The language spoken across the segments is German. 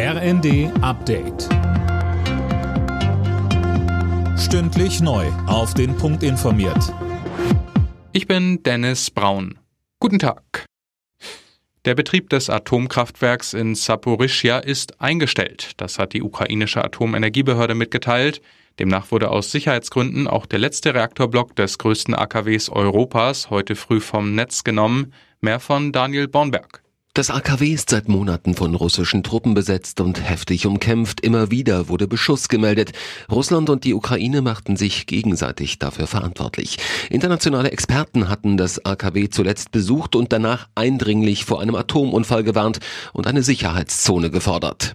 RND Update. Stündlich neu. Auf den Punkt informiert. Ich bin Dennis Braun. Guten Tag. Der Betrieb des Atomkraftwerks in Saporischja ist eingestellt. Das hat die ukrainische Atomenergiebehörde mitgeteilt. Demnach wurde aus Sicherheitsgründen auch der letzte Reaktorblock des größten AKWs Europas heute früh vom Netz genommen. Mehr von Daniel Bornberg. Das AKW ist seit Monaten von russischen Truppen besetzt und heftig umkämpft. Immer wieder wurde Beschuss gemeldet. Russland und die Ukraine machten sich gegenseitig dafür verantwortlich. Internationale Experten hatten das AKW zuletzt besucht und danach eindringlich vor einem Atomunfall gewarnt und eine Sicherheitszone gefordert.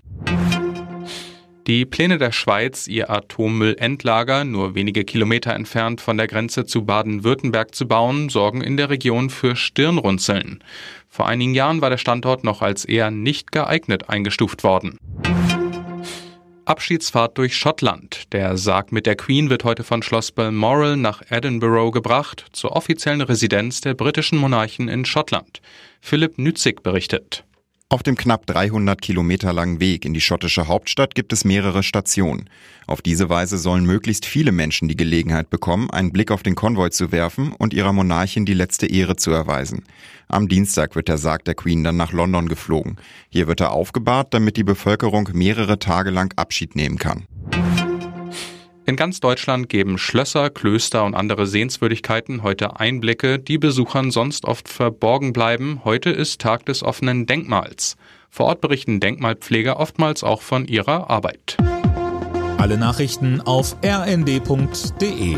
Die Pläne der Schweiz, ihr Atommüllendlager nur wenige Kilometer entfernt von der Grenze zu Baden-Württemberg zu bauen, sorgen in der Region für Stirnrunzeln. Vor einigen Jahren war der Standort noch als eher nicht geeignet eingestuft worden. Abschiedsfahrt durch Schottland. Der Sarg mit der Queen wird heute von Schloss Balmoral nach Edinburgh gebracht, zur offiziellen Residenz der britischen Monarchen in Schottland. Philipp Nützig berichtet. Auf dem knapp 300 Kilometer langen Weg in die schottische Hauptstadt gibt es mehrere Stationen. Auf diese Weise sollen möglichst viele Menschen die Gelegenheit bekommen, einen Blick auf den Konvoi zu werfen und ihrer Monarchin die letzte Ehre zu erweisen. Am Dienstag wird der Sarg der Queen dann nach London geflogen. Hier wird er aufgebahrt, damit die Bevölkerung mehrere Tage lang Abschied nehmen kann. In ganz Deutschland geben Schlösser, Klöster und andere Sehenswürdigkeiten heute Einblicke, die Besuchern sonst oft verborgen bleiben. Heute ist Tag des offenen Denkmals. Vor Ort berichten Denkmalpfleger oftmals auch von ihrer Arbeit. Alle Nachrichten auf rnd.de